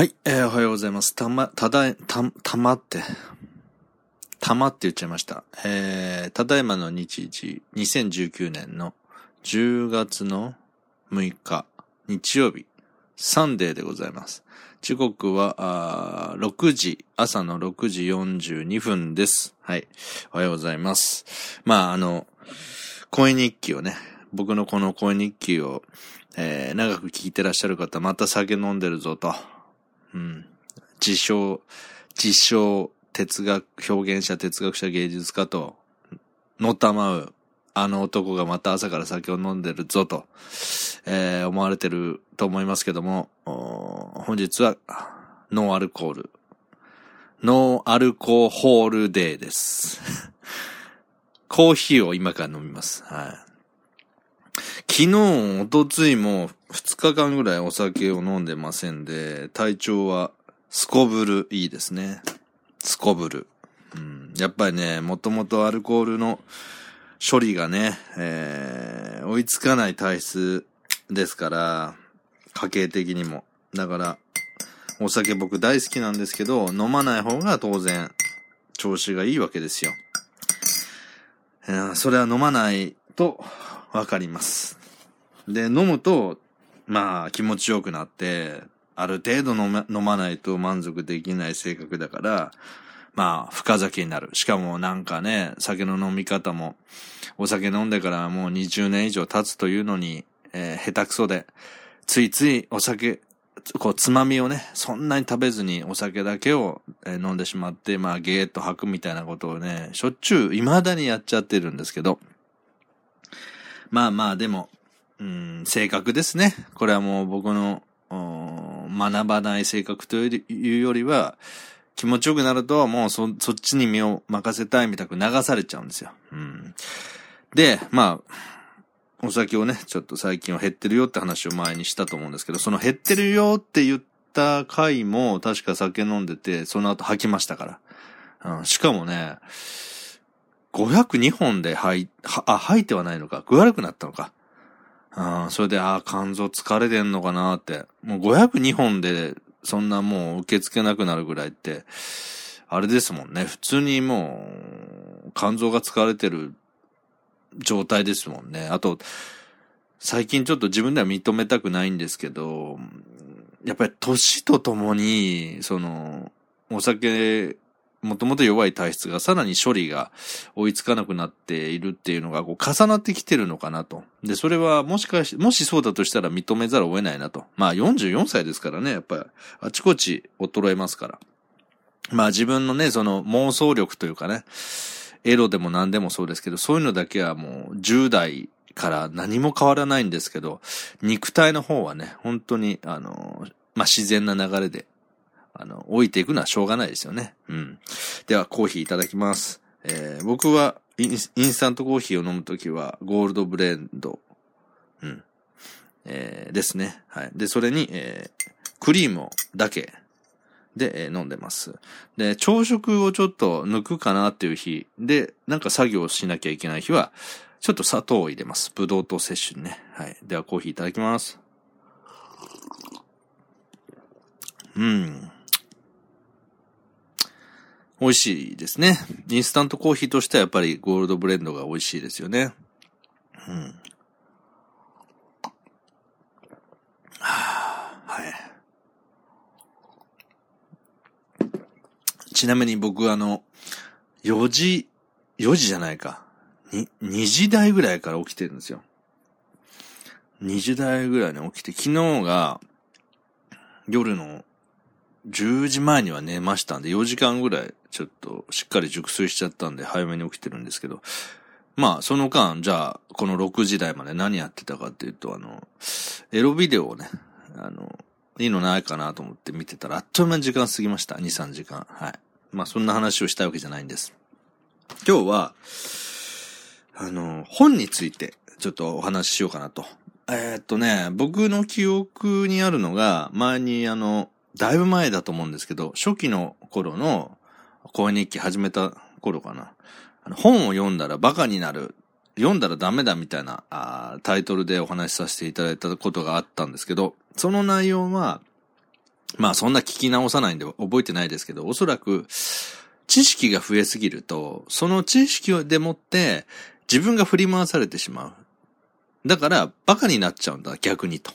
はい、えー、おはようございます。たま、ただ、た、たまって、たまって言っちゃいました。えー、ただいまの日時、2019年の10月の6日、日曜日、サンデーでございます。時刻は、あ6時、朝の6時42分です。はい。おはようございます。まあ、あの、声日記をね、僕のこの声日記を、えー、長く聞いてらっしゃる方、また酒飲んでるぞと。うん。自称、自称、哲学、表現者、哲学者、芸術家と、のたまう、あの男がまた朝から酒を飲んでるぞと、えー思われてると思いますけども、本日は、ノーアルコール、ノーアルコホールデーです。コーヒーを今から飲みます。はい。昨日、おとついも2日間ぐらいお酒を飲んでませんで、体調はすこぶるいいですね。すこぶる。うん、やっぱりね、もともとアルコールの処理がね、えー、追いつかない体質ですから、家計的にも。だから、お酒僕大好きなんですけど、飲まない方が当然、調子がいいわけですよ。えそれは飲まないとわかります。で、飲むと、まあ気持ちよくなって、ある程度飲ま飲まないと満足できない性格だから、まあ深酒になる。しかもなんかね、酒の飲み方も、お酒飲んでからもう20年以上経つというのに、えー下手くそで、ついついお酒、こう、つまみをね、そんなに食べずにお酒だけを、飲んでしまって、まあ、ゲーッと吐くみたいなことをね、しょっちゅう、未だにやっちゃってるんですけど、まあまあ、でも、うん、性格ですね。これはもう僕の、学ばない性格というよりは、気持ちよくなると、もうそ、そっちに身を任せたいみたく流されちゃうんですよ。うん。で、まあ、お酒をね、ちょっと最近は減ってるよって話を前にしたと思うんですけど、その減ってるよって言った回も確か酒飲んでて、その後吐きましたから。うん、しかもね、502本で吐い、あ、吐いてはないのか。具悪くなったのか。うん、それで、ああ、肝臓疲れてんのかなって。もう502本で、そんなもう受け付けなくなるぐらいって、あれですもんね。普通にもう、肝臓が疲れてる状態ですもんね。あと、最近ちょっと自分では認めたくないんですけど、やっぱり年とともに、その、お酒、もともと弱い体質がさらに処理が追いつかなくなっているっていうのがこう重なってきてるのかなと。で、それはもしかし、もしそうだとしたら認めざるを得ないなと。まあ44歳ですからね、やっぱりあちこち衰えますから。まあ自分のね、その妄想力というかね、エロでも何でもそうですけど、そういうのだけはもう10代から何も変わらないんですけど、肉体の方はね、本当に、あの、まあ、自然な流れで、あの、置いていくのはしょうがないですよね。うん。では、コーヒーいただきます。えー僕はイン、インスタントコーヒーを飲むときは、ゴールドブレンド、うん。えーですね。はい。で、それに、えークリームだけ、で、えー飲んでます。で、朝食をちょっと抜くかなっていう日で、なんか作業しなきゃいけない日は、ちょっと砂糖を入れます。ブドウ糖摂取にね。はい。では、コーヒーいただきます。うん。美味しいですね。インスタントコーヒーとしてはやっぱりゴールドブレンドが美味しいですよね。うん。はあはい。ちなみに僕あの、4時、4時じゃないか。に、2時台ぐらいから起きてるんですよ。2時台ぐらいに起きて、昨日が夜の10時前には寝ましたんで、4時間ぐらいちょっとしっかり熟睡しちゃったんで早めに起きてるんですけど、まあその間、じゃあこの6時台まで何やってたかっていうと、あの、エロビデオをね、あの、いいのないかなと思って見てたら、あっという間に時間過ぎました。2、3時間。はい。まあそんな話をしたいわけじゃないんです。今日は、あの、本についてちょっとお話ししようかなと。えーっとね、僕の記憶にあるのが、前にあの、だいぶ前だと思うんですけど、初期の頃の声日記始めた頃かな。あの本を読んだらバカになる。読んだらダメだみたいなあタイトルでお話しさせていただいたことがあったんですけど、その内容は、まあそんな聞き直さないんで覚えてないですけど、おそらく知識が増えすぎると、その知識でもって自分が振り回されてしまう。だからバカになっちゃうんだ、逆にと。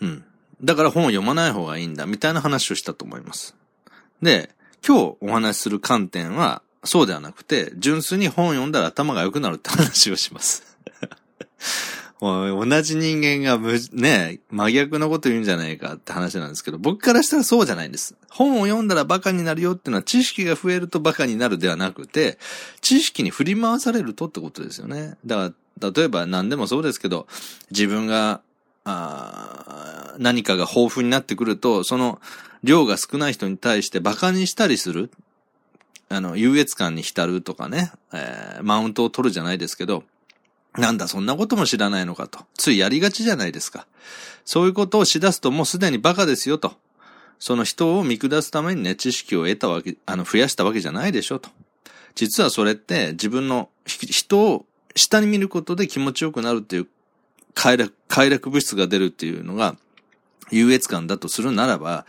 うん。だから本を読まない方がいいんだ、みたいな話をしたと思います。で、今日お話しする観点は、そうではなくて、純粋に本読んだら頭が良くなるって話をします。同じ人間が、ね、真逆のこと言うんじゃないかって話なんですけど、僕からしたらそうじゃないんです。本を読んだらバカになるよっていうのは知識が増えるとバカになるではなくて、知識に振り回されるとってことですよね。だから、例えば何でもそうですけど、自分が、あ何かが豊富になってくると、その量が少ない人に対してバカにしたりする。あの、優越感に浸るとかね、えー、マウントを取るじゃないですけど、なんだ、そんなことも知らないのかと。ついやりがちじゃないですか。そういうことをしだすともうすでにバカですよと。その人を見下すためにね、知識を得たわけ、あの、増やしたわけじゃないでしょと。実はそれって自分の人を下に見ることで気持ちよくなるっていう快楽、快楽物質が出るっていうのが優越感だとするならば、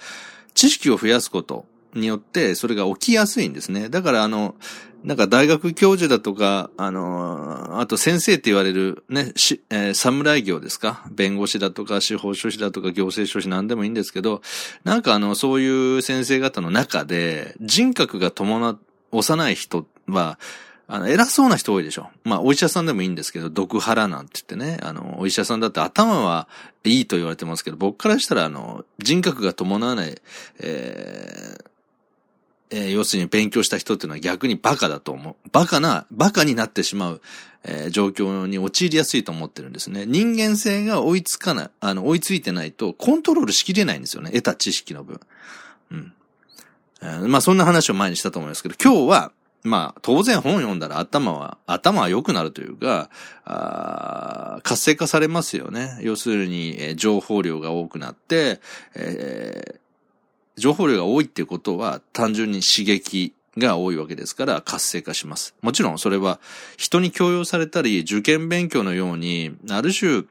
知識を増やすことによってそれが起きやすいんですね。だからあの、なんか大学教授だとか、あの、あと先生って言われるね、し、えー、侍業ですか？弁護士だとか司法書士だとか行政書士なんでもいいんですけど、なんかあの、そういう先生方の中で人格が伴、幼い人は、あの、偉そうな人多いでしょ。まあ、お医者さんでもいいんですけど、毒腹なんて言ってね、あの、お医者さんだって頭はいいと言われてますけど、僕からしたら、あの、人格が伴わない、えー、えー、要するに勉強した人っていうのは逆にバカだと思う。バカな、バカになってしまう、えー、状況に陥りやすいと思ってるんですね。人間性が追いつかない、あの、追いついてないとコントロールしきれないんですよね。得た知識の分。うん。えー、まあそんな話を前にしたと思いますけど、今日は、まあ、当然本読んだら頭は、頭は良くなるというか、あ活性化されますよね。要するに、えー、情報量が多くなって、えー、情報量が多いっていうことは単純に刺激が多いわけですから活性化します。もちろんそれは人に強要されたり受験勉強のようにある種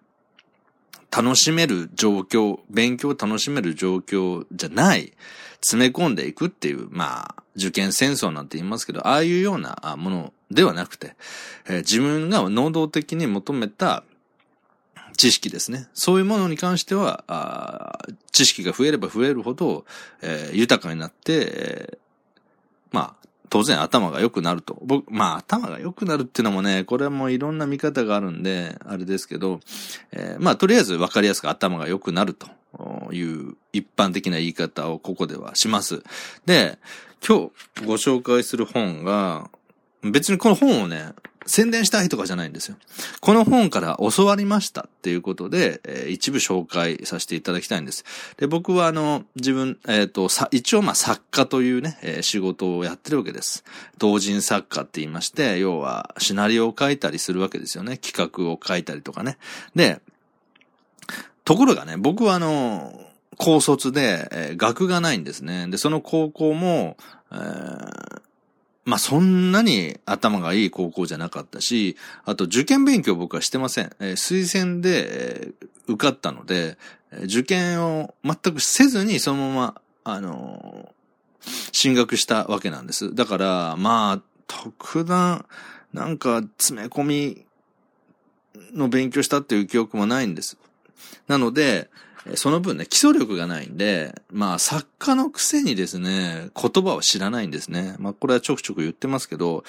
楽しめる状況、勉強を楽しめる状況じゃない、詰め込んでいくっていう、まあ、受験戦争なんて言いますけど、ああいうようなものではなくて、えー、自分が能動的に求めた知識ですね。そういうものに関しては、あ知識が増えれば増えるほど、えー、豊かになって、えー、まあ、当然頭が良くなると。僕、まあ頭が良くなるっていうのもね、これはもういろんな見方があるんで、あれですけど、えー、まあとりあえず分かりやすく頭が良くなるという一般的な言い方をここではします。で、今日ご紹介する本が、別にこの本をね、宣伝したいとかじゃないんですよ。この本から教わりましたっていうことで、えー、一部紹介させていただきたいんです。で、僕はあの、自分、えっ、ー、と、さ、一応まあ作家というね、えー、仕事をやってるわけです。同人作家って言いまして、要はシナリオを書いたりするわけですよね。企画を書いたりとかね。で、ところがね、僕はあの、高卒で、えー、学がないんですね。で、その高校も、えーまあ、そんなに頭がいい高校じゃなかったし、あと受験勉強僕はしてません。えー、推薦で、えー、受かったので、受験を全くせずにそのまま、あのー、進学したわけなんです。だから、まあ、特段、なんか詰め込みの勉強したっていう記憶もないんです。なので、その分ね、基礎力がないんで、まあ、作家のくせにですね、言葉を知らないんですね。まあ、これはちょくちょく言ってますけど、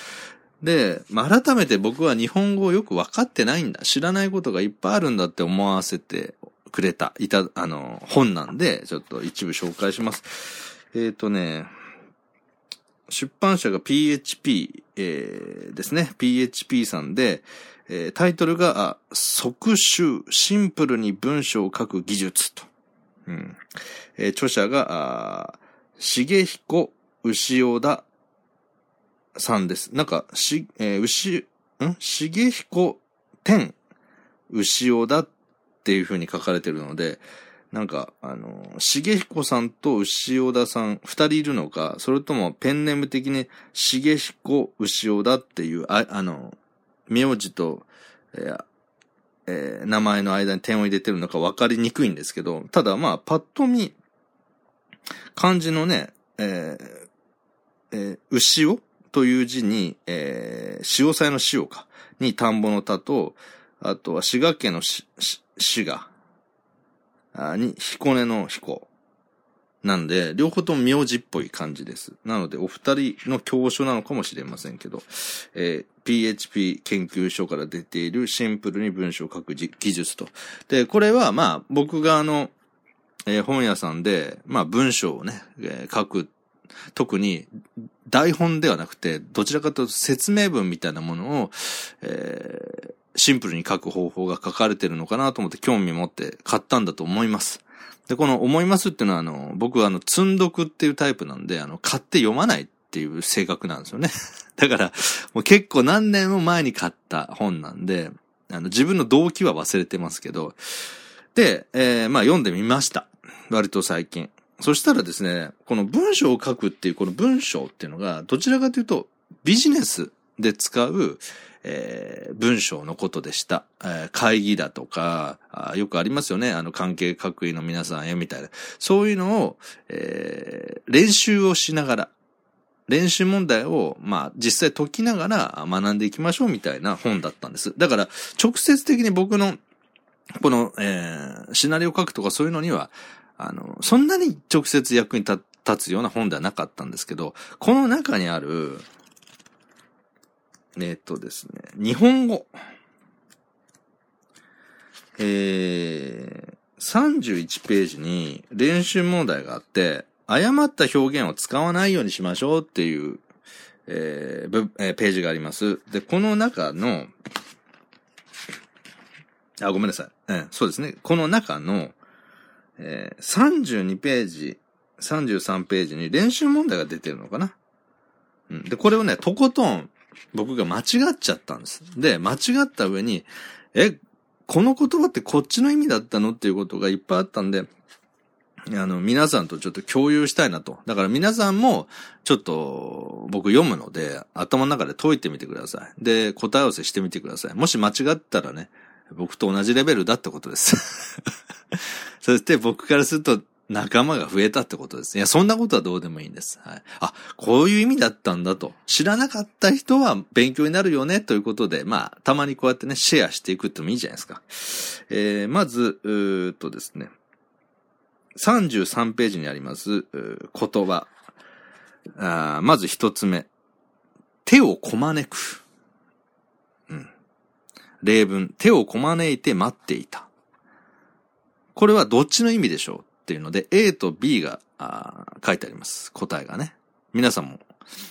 で、まあ、改めて僕は日本語をよく分かってないんだ。知らないことがいっぱいあるんだって思わせてくれた、いた、あの、本なんで、ちょっと一部紹介します。えっ、ー、とね、出版社が PHP、えー、ですね。PHP さんで、えー、タイトルが、即集、シンプルに文章を書く技術と。うん。えー、著者が、重彦牛尾田さんです。なんか、し、えー、牛、ん？重彦天牛尾田っていう風に書かれてるので、なんか、あの、重彦さんと牛尾田さん、二人いるのか、それともペンネーム的に重彦牛尾田っていう、あ、あの、名字と、えー、えー、名前の間に点を入れてるのか分かりにくいんですけど、ただまあ、パッと見、漢字のね、えー、えー、牛尾という字に、えー、潮祭の潮か、に田んぼの田と、あとは滋賀県のし、し、滋賀、に、彦根の彦。なんで、両方とも名字っぽい感じです。なので、お二人の教書なのかもしれませんけど、えー、PHP 研究所から出ているシンプルに文章を書く技術と。で、これは、まあ、僕があの、えー、本屋さんで、まあ、文章をね、えー、書く。特に、台本ではなくて、どちらかというと説明文みたいなものを、えー、シンプルに書く方法が書かれてるのかなと思って興味持って買ったんだと思います。で、この思いますっていうのは、あの、僕はあの、積んどくっていうタイプなんで、あの、買って読まないっていう性格なんですよね。だから、もう結構何年も前に買った本なんで、あの、自分の動機は忘れてますけど、で、えー、まあ読んでみました。割と最近。そしたらですね、この文章を書くっていうこの文章っていうのが、どちらかというと、ビジネスで使う、えー、文章のことでした。えー、会議だとかよくありますよね。あの、関係各位の皆さんへみたいな。そういうのを、えー、練習をしながら、練習問題を、まあ、実際解きながら学んでいきましょうみたいな本だったんです。だから、直接的に僕の、この、えー、シナリオ書くとかそういうのには、あの、そんなに直接役に立つような本ではなかったんですけど、この中にある、えっとですね、日本語。えー、31ページに練習問題があって、誤った表現を使わないようにしましょうっていう、えー、えー、ページがあります。で、この中の、あ、ごめんなさい。えー、そうですね。この中の、えー、32ページ、33ページに練習問題が出てるのかな。うん。で、これをね、とことん僕が間違っちゃったんです。で、間違った上に、え、この言葉ってこっちの意味だったのっていうことがいっぱいあったんで、あの、皆さんとちょっと共有したいなと。だから皆さんも、ちょっと、僕読むので、頭の中で解いてみてください。で、答え合わせしてみてください。もし間違ったらね、僕と同じレベルだってことです。そして僕からすると、仲間が増えたってことです。いや、そんなことはどうでもいいんです。はい。あ、こういう意味だったんだと。知らなかった人は勉強になるよね、ということで、まあ、たまにこうやってね、シェアしていくってもいいじゃないですか。えー、まず、うーっとですね、33ページにあります、言葉。あまず一つ目。手をこまねく。うん。例文。手をこまねいて待っていた。これはどっちの意味でしょう？っていうので、A と B が書いてあります。答えがね。皆さんも、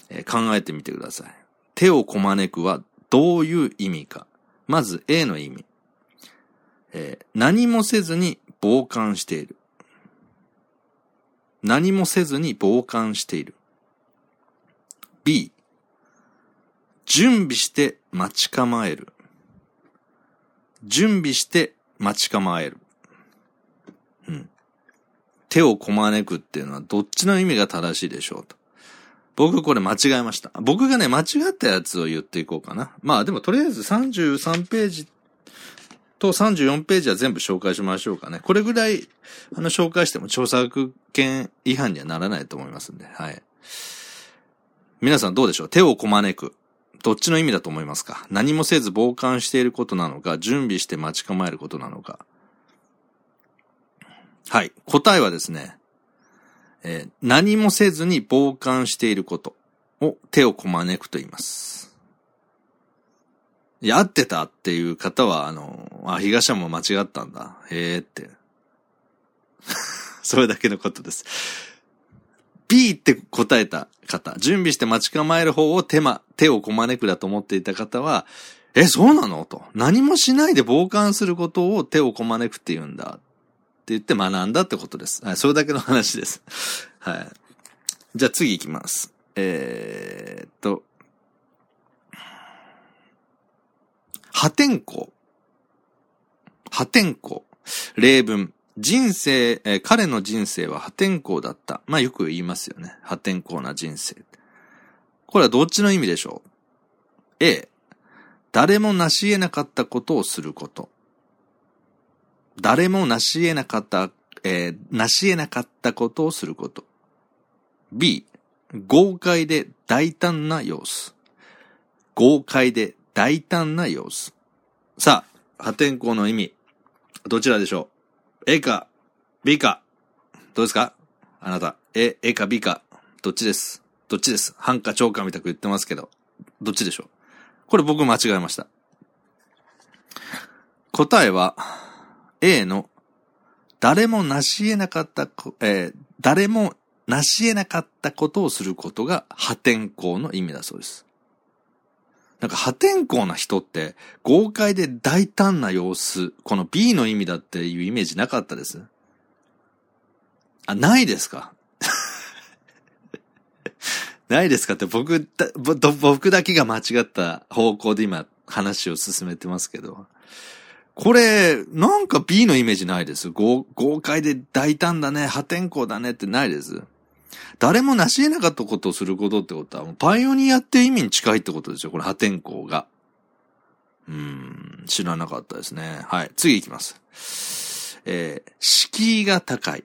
えー、考えてみてください。手をこまねくはどういう意味か。まず A の意味。えー、何もせずに傍観している。何もせずに傍観している。B、準備して待ち構える。準備して待ち構える。手をこまねくっていうのはどっちの意味が正しいでしょうと。僕これ間違えました。僕がね、間違ったやつを言っていこうかな。まあでもとりあえず33ページと34ページは全部紹介しましょうかね。これぐらい、あの、紹介しても著作権違反にはならないと思いますんで、はい。皆さんどうでしょう？手をこまねく。どっちの意味だと思いますか？何もせず傍観していることなのか、準備して待ち構えることなのか。はい。答えはですね、えー、何もせずに傍観していることを手をこまねくと言います。やってたっていう方は、あの、あ、東山も間違ったんだ。へえって。それだけのことです。B って答えた方、準備して待ち構える方を手間、手をこまねくだと思っていた方は、え、そうなの？と。何もしないで傍観することを手をこまねくって言うんだ。って言って学んだってことです。はい、それだけの話です。はい。じゃあ次行きます。えー、っと、破天荒。破天荒。例文。人生、えー、彼の人生は破天荒だった。まあよく言いますよね。破天荒な人生。これはどっちの意味でしょう ?A、誰も成し得なかったことをすること。誰も成し得なかった、えー、成し得なかったことをすること。B、豪快で大胆な様子。豪快で大胆な様子。さあ、破天荒の意味、どちらでしょう ?A か ?B かどうですか？あなた。A、A か B かどっちです？どっちです？半か超かみたく言ってますけど。どっちでしょう？これ僕間違えました。答えは、A の、誰も成し得なかった、えー、誰も成し得なかったことをすることが破天荒の意味だそうです。なんか破天荒な人って豪快で大胆な様子、この B の意味だっていうイメージなかったです。あ、ないですか？ないですかって僕だ、僕だけが間違った方向で今話を進めてますけど。これ、なんか B のイメージないです。豪快で大胆だね、破天荒だねってないです。誰も成し得なかったことをすることってことは、パイオニアって意味に近いってことですよ。これ破天荒が。うーん、知らなかったですね。はい、次行きます。えー、敷居が高い。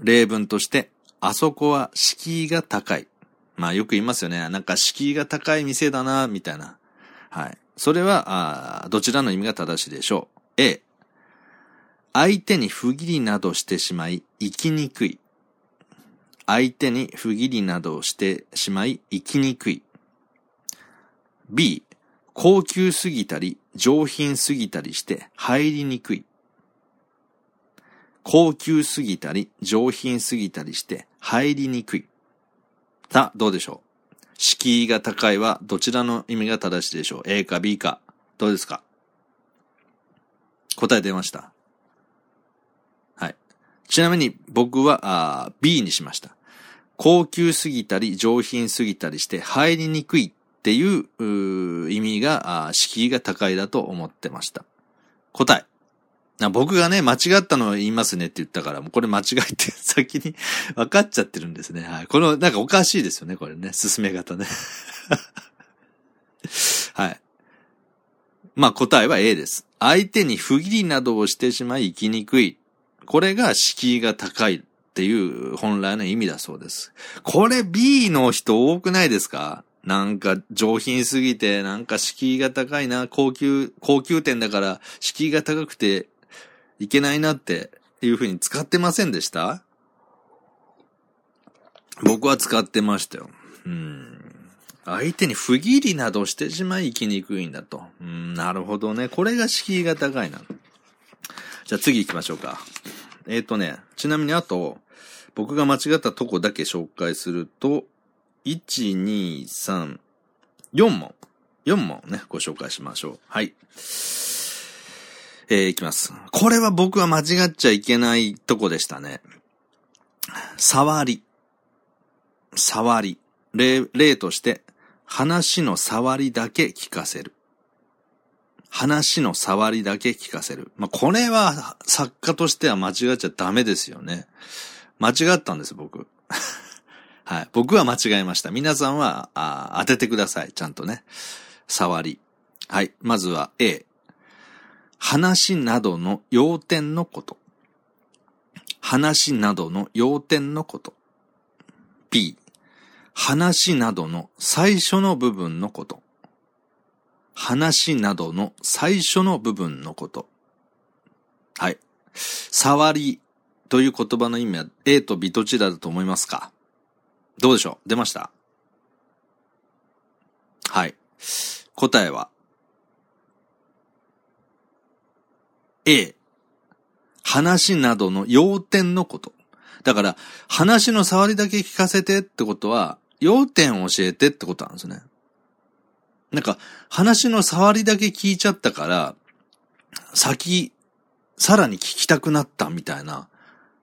例文として、あそこは敷居が高い。まあよく言いますよね。なんか敷居が高い店だな、みたいな。はい。それは、あどちらの意味が正しいでしょう？A、相手に不義理などしてしまい、生きにくい。相手に不義理などをしてしまい、生きにくい。B、高級すぎたり、上品すぎたりして入りにくい。高級すぎたり、上品すぎたりして入りにくい。さあ、どうでしょう？敷居が高いはどちらの意味が正しいでしょう ?A か B か。どうですか？答え出ました。はい。ちなみに僕はあ B にしました。高級すぎたり上品すぎたりして入りにくいっていう意味が敷居が高いだと思ってました。答え。僕がね、間違ったのを言いますねって言ったから、もうこれ間違いって先に 分かっちゃってるんですね。はい。この、なんかおかしいですよね、これね。進め方ね。はい。まあ答えは A です。相手に不義理などをしてしまい生きにくい。これが敷居が高いっていう本来の意味だそうです。これ B の人多くないですか？なんか上品すぎて、なんか敷居が高いな、高級、高級店だから敷居が高くていけないなっていう風に使ってませんでした？僕は使ってましたよ。うん。相手に不義理などしてしまい生きにくいんだと。うん、なるほどね。これが敷居が高いな。じゃあ次行きましょうか。えっ、ー、とね、ちなみにあと、僕が間違ったとこだけ紹介すると、1、2、3、4問。4問ね、ご紹介しましょう。はい。えー、いきます。これは僕は間違っちゃいけないとこでしたね。触り。触り。例、例として、話の触りだけ聞かせる。話の触りだけ聞かせる。まあ、これは作家としては間違っちゃダメですよね。間違ったんです、僕。はい。僕は間違えました。皆さんはあ当ててください。ちゃんとね。触り。はい。まずは A。話などの要点のこと。話などの要点のこと。B、話などの最初の部分のこと。話などの最初の部分のこと。はい。触りという言葉の意味は A と B どちらだと思いますか？どうでしょう？出ました？はい。答えは A、話などの要点のこと。だから、話の触りだけ聞かせてってことは、要点を教えてってことなんですね。なんか、話の触りだけ聞いちゃったから、先、さらに聞きたくなったみたいな、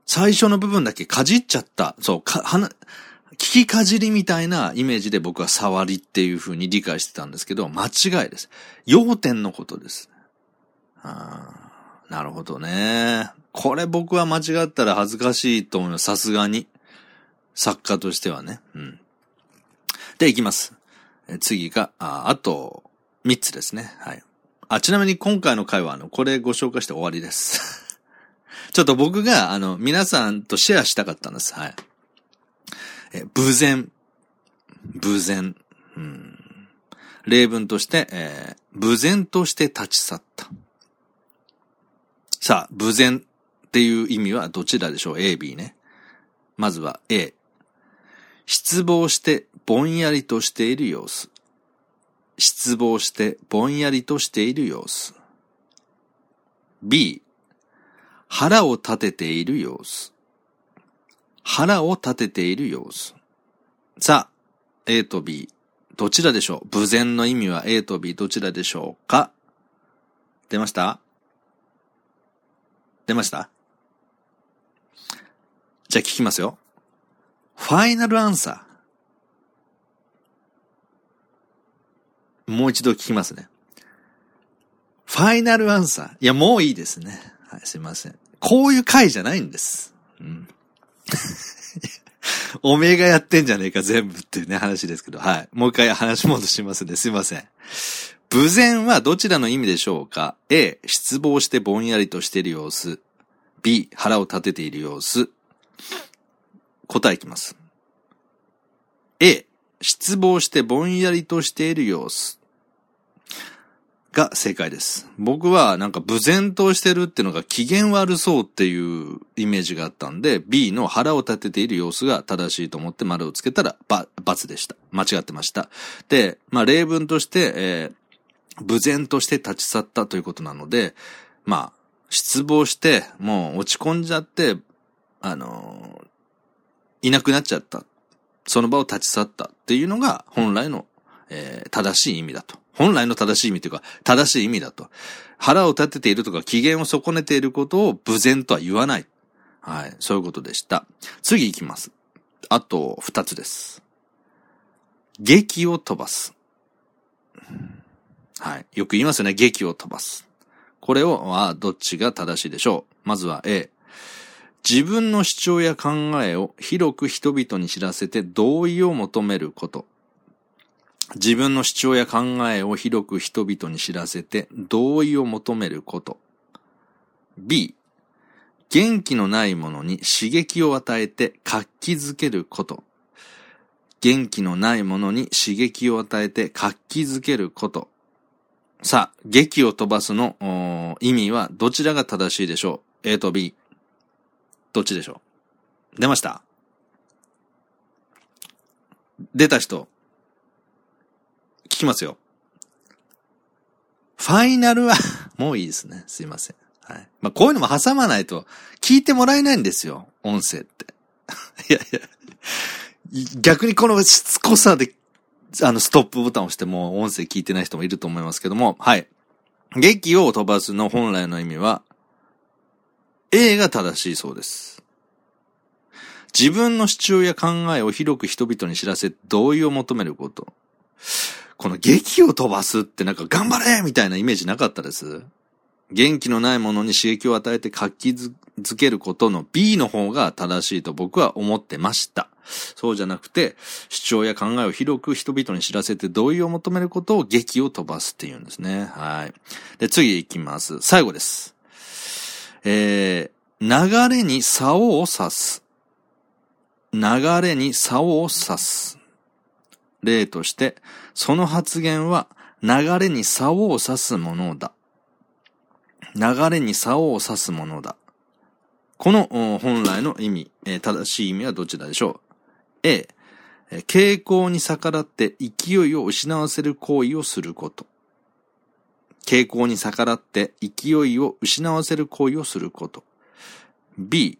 最初の部分だけかじっちゃった、そう、か、はな、聞きかじりみたいなイメージで僕は触りっていう風に理解してたんですけど、間違いです。要点のことです。あなるほどね。これ僕は間違ったら恥ずかしいと思います。さすがに。作家としてはね。うん。で、いきます。次が、ああと、三つですね。はい。あ、ちなみに今回の回は、あの、これご紹介して終わりです。ちょっと僕が、あの、皆さんとシェアしたかったんです。はい。え、無前。無前。うん。例文として、えー、無前として立ち去った。さあ、無前っていう意味はどちらでしょう ?A、B ね。まずは A。失望してぼんやりとしている様子。失望してぼんやりとしている様子。B、腹を立てている様子。腹を立てている様子。さあ、A と B、どちらでしょう？無前の意味は A と B どちらでしょうか？出ました？出ました？じゃあ聞きますよ。ファイナルアンサー。もう一度聞きますね。ファイナルアンサー。いや、もういいですね。はい、すいません。こういう回じゃないんです。うん。おめえがやってんじゃねえか全部っていうね話ですけど、はい。もう一回話戻しますんで、すいません。無前はどちらの意味でしょうか ?A、失望してぼんやりとしている様子。B、腹を立てている様子。答えいきます。A、失望してぼんやりとしている様子。が正解です。僕はなんか無然としてるってのが機嫌悪そうっていうイメージがあったんで、B の腹を立てている様子が正しいと思って丸をつけたら、ば、×でした。間違ってました。で、まあ例文として、えー、無然として立ち去ったということなので、まあ、失望して、もう落ち込んじゃって、あの、いなくなっちゃった。その場を立ち去ったっていうのが本来の、えー、正しい意味だと。本来の正しい意味というか、正しい意味だと。腹を立てているとか、機嫌を損ねていることを無然とは言わない。はい。そういうことでした。次行きます。あと、二つです。劇を飛ばす。はい。よく言いますよね。劇を飛ばす。これを、は、どっちが正しいでしょう。まずは A。自分の主張や考えを広く人々に知らせて同意を求めること。自分の主張や考えを広く人々に知らせて同意を求めること。B、元気のないものに刺激を与えて活気づけること。元気のないものに刺激を与えて活気づけること。さあ、劇を飛ばすの意味はどちらが正しいでしょう ?A と B。どっちでしょう？出ました出た人、聞きますよ。ファイナルは もういいですね。すいません。はい。まあ、こういうのも挟まないと聞いてもらえないんですよ。音声って。いやいや。逆にこのしつこさで、あの、ストップボタンを押しても音声聞いてない人もいると思いますけども、はい。劇を飛ばすの本来の意味は、A が正しいそうです。自分の主張や考えを広く人々に知らせ、同意を求めること。この劇を飛ばすってなんか頑張れみたいなイメージなかったです？元気のないものに刺激を与えて活気づけることの B の方が正しいと僕は思ってました。そうじゃなくて、主張や考えを広く人々に知らせて同意を求めることを劇を飛ばすっていうんですね。はい。で、次行きます。最後です。えー、流れに竿を刺す。流れに竿を刺す。例として、その発言は流れに竿を刺すものだ。流れに竿を刺すものだ。この本来の意味、正しい意味はどちらでしょう？?A、傾向に逆らって勢いを失わせる行為をすること。傾向に逆らって勢いを失わせる行為をすること。B、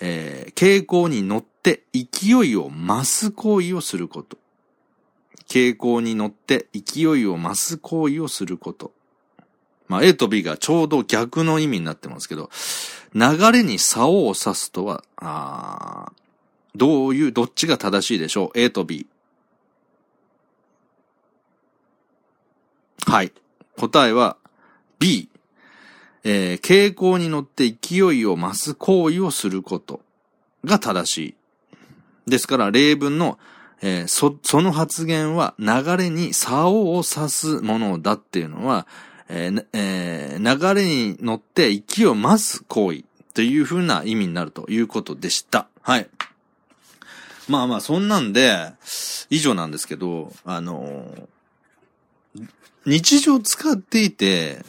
えー、傾向に乗って勢いを増す行為をすること。傾向に乗って勢いを増す行為をすること。まあ、A と B がちょうど逆の意味になってますけど、流れに竿を刺すとは、あどういう、どっちが正しいでしょう ?A と B。はい。答えは B。えー、傾向に乗って勢いを増す行為をすることが正しい。ですから、例文のえー、そ、その発言は流れに竿を刺すものだっていうのは、えーえー、流れに乗って勢いを増す行為という風な意味になるということでした。はい。まあまあ、そんなんで、以上なんですけど、あの、日常使っていて、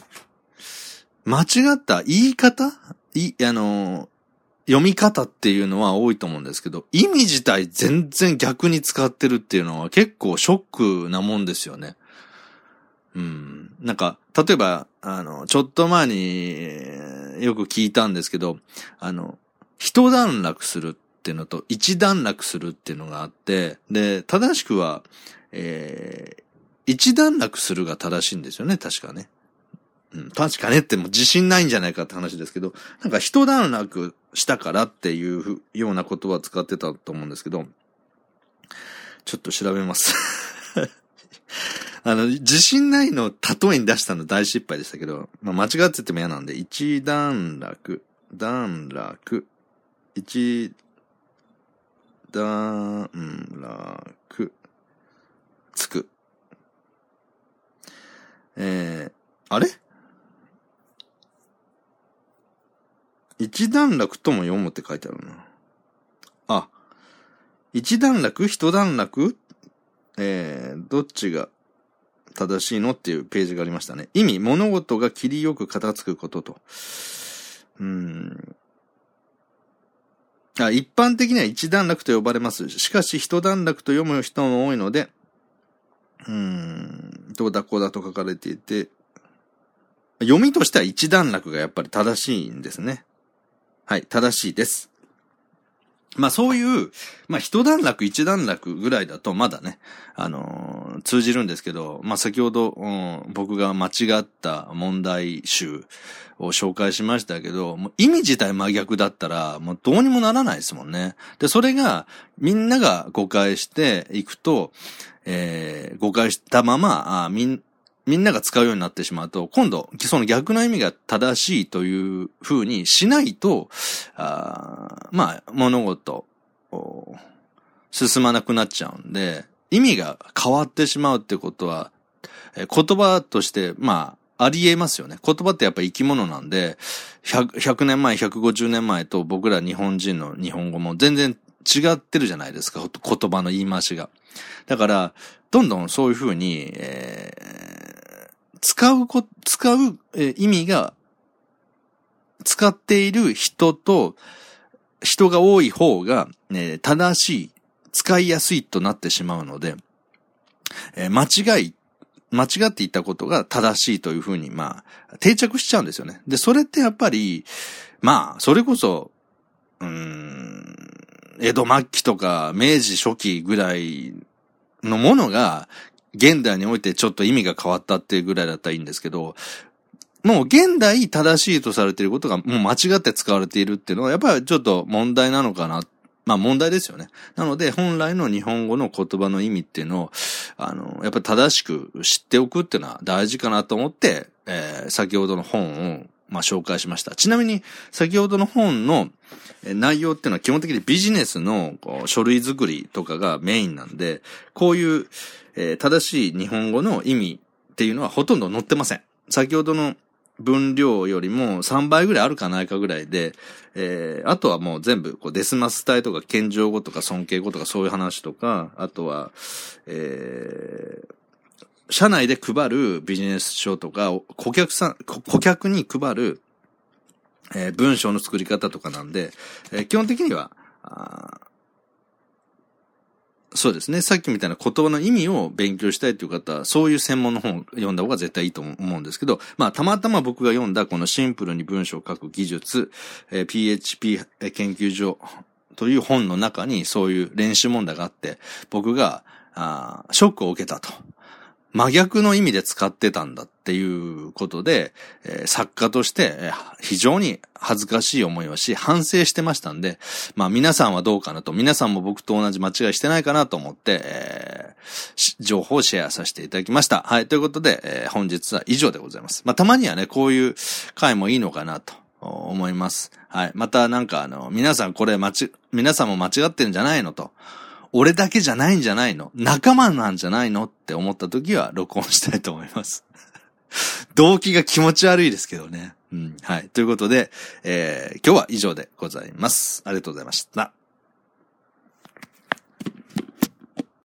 間違った言い方？い、あの、読み方っていうのは多いと思うんですけど、意味自体全然逆に使ってるっていうのは結構ショックなもんですよね。うん。なんか、例えば、あの、ちょっと前によく聞いたんですけど、あの、一段落するっていうのと一段落するっていうのがあって、で、正しくは、えー、一段落するが正しいんですよね、確かね。うん、確かねっても自信ないんじゃないかって話ですけど、なんか一段落したからっていうような言葉を使ってたと思うんですけど、ちょっと調べます あの、自信ないのを例えに出したの大失敗でしたけど、まあ、間違ってても嫌なんで、一段落、段落、一段落、つく。えー、あれ？一段落とも読むって書いてあるな。あ、一段落？一段落？えー、どっちが正しいのっていうページがありましたね。意味、物事が切りよく片付くことと。うん。あ一般的には一段落と呼ばれます。しかし、一段落と読む人も多いので、うん、どうだこうだと書かれていて、読みとしては一段落がやっぱり正しいんですね。はい、正しいです。まあそういう、まあ一段落一段落ぐらいだとまだね、あのー、通じるんですけど、まあ先ほど、うん、僕が間違った問題集を紹介しましたけど、もう意味自体真逆だったら、もうどうにもならないですもんね。で、それがみんなが誤解していくと、えー、誤解したまま、あみん、みんなが使うようになってしまうと、今度、その逆の意味が正しいという風にしないと、まあ、物事、進まなくなっちゃうんで、意味が変わってしまうってことは、え言葉として、まあ、あり得ますよね。言葉ってやっぱ生き物なんで100、100年前、150年前と僕ら日本人の日本語も全然違ってるじゃないですか。言葉の言い回しが。だから、どんどんそういうふうに、えー、使うこ、使う、えー、意味が、使っている人と、人が多い方が、ね、正しい、使いやすいとなってしまうので、えー、間違い、間違っていたことが正しいというふうに、まあ、定着しちゃうんですよね。で、それってやっぱり、まあ、それこそ、うん、江戸末期とか明治初期ぐらいのものが、現代においてちょっと意味が変わったっていうぐらいだったらいいんですけど、もう現代正しいとされていることがもう間違って使われているっていうのはやっぱりちょっと問題なのかな。まあ問題ですよね。なので本来の日本語の言葉の意味っていうのを、あの、やっぱり正しく知っておくっていうのは大事かなと思って、えー、先ほどの本をまあ、紹介しました。ちなみに、先ほどの本の内容っていうのは基本的にビジネスの書類作りとかがメインなんで、こういう、えー、正しい日本語の意味っていうのはほとんど載ってません。先ほどの分量よりも3倍ぐらいあるかないかぐらいで、えー、あとはもう全部、こう、デスマス体とか、謙譲語とか、尊敬語とか、そういう話とか、あとは、えー、社内で配るビジネス書とか、顧客さん、顧客に配る、えー、文章の作り方とかなんで、えー、基本的には、そうですね。さっきみたいな言葉の意味を勉強したいという方は、そういう専門の本を読んだ方が絶対いいと思うんですけど、まあ、たまたま僕が読んだこのシンプルに文章を書く技術、えー、PHP 研究所という本の中にそういう練習問題があって、僕が、あショックを受けたと。真逆の意味で使ってたんだっていうことで、えー、作家として、非常に恥ずかしい思いをし、反省してましたんで、まあ皆さんはどうかなと、皆さんも僕と同じ間違いしてないかなと思って、えー、情報をシェアさせていただきました。はい、ということで、えー、本日は以上でございます。まあたまにはね、こういう回もいいのかなと思います。はい。またなんかあの、皆さんこれ間違、皆さんも間違ってるんじゃないのと。俺だけじゃないんじゃないの？仲間なんじゃないの？って思った時は録音したいと思います。動機が気持ち悪いですけどね。うん。はい。ということで、えー、今日は以上でございます。ありがとうございました。